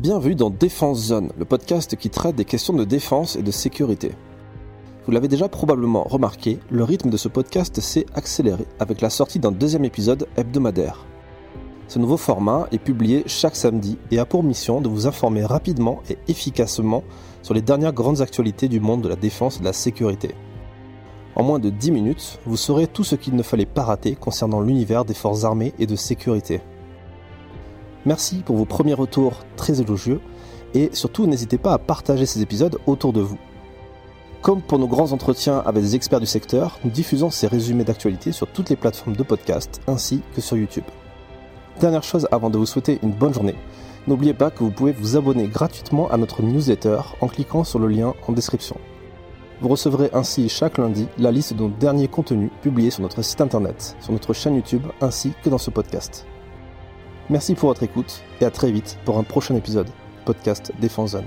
Bienvenue dans Défense Zone, le podcast qui traite des questions de défense et de sécurité. Vous l'avez déjà probablement remarqué, le rythme de ce podcast s'est accéléré avec la sortie d'un deuxième épisode hebdomadaire. Ce nouveau format est publié chaque samedi et a pour mission de vous informer rapidement et efficacement sur les dernières grandes actualités du monde de la défense et de la sécurité. En moins de 10 minutes, vous saurez tout ce qu'il ne fallait pas rater concernant l'univers des forces armées et de sécurité. Merci pour vos premiers retours très élogieux et surtout n'hésitez pas à partager ces épisodes autour de vous. Comme pour nos grands entretiens avec des experts du secteur, nous diffusons ces résumés d'actualité sur toutes les plateformes de podcast ainsi que sur YouTube. Dernière chose avant de vous souhaiter une bonne journée, n'oubliez pas que vous pouvez vous abonner gratuitement à notre newsletter en cliquant sur le lien en description. Vous recevrez ainsi chaque lundi la liste de nos derniers contenus publiés sur notre site internet, sur notre chaîne YouTube ainsi que dans ce podcast. Merci pour votre écoute et à très vite pour un prochain épisode podcast Défense Zone.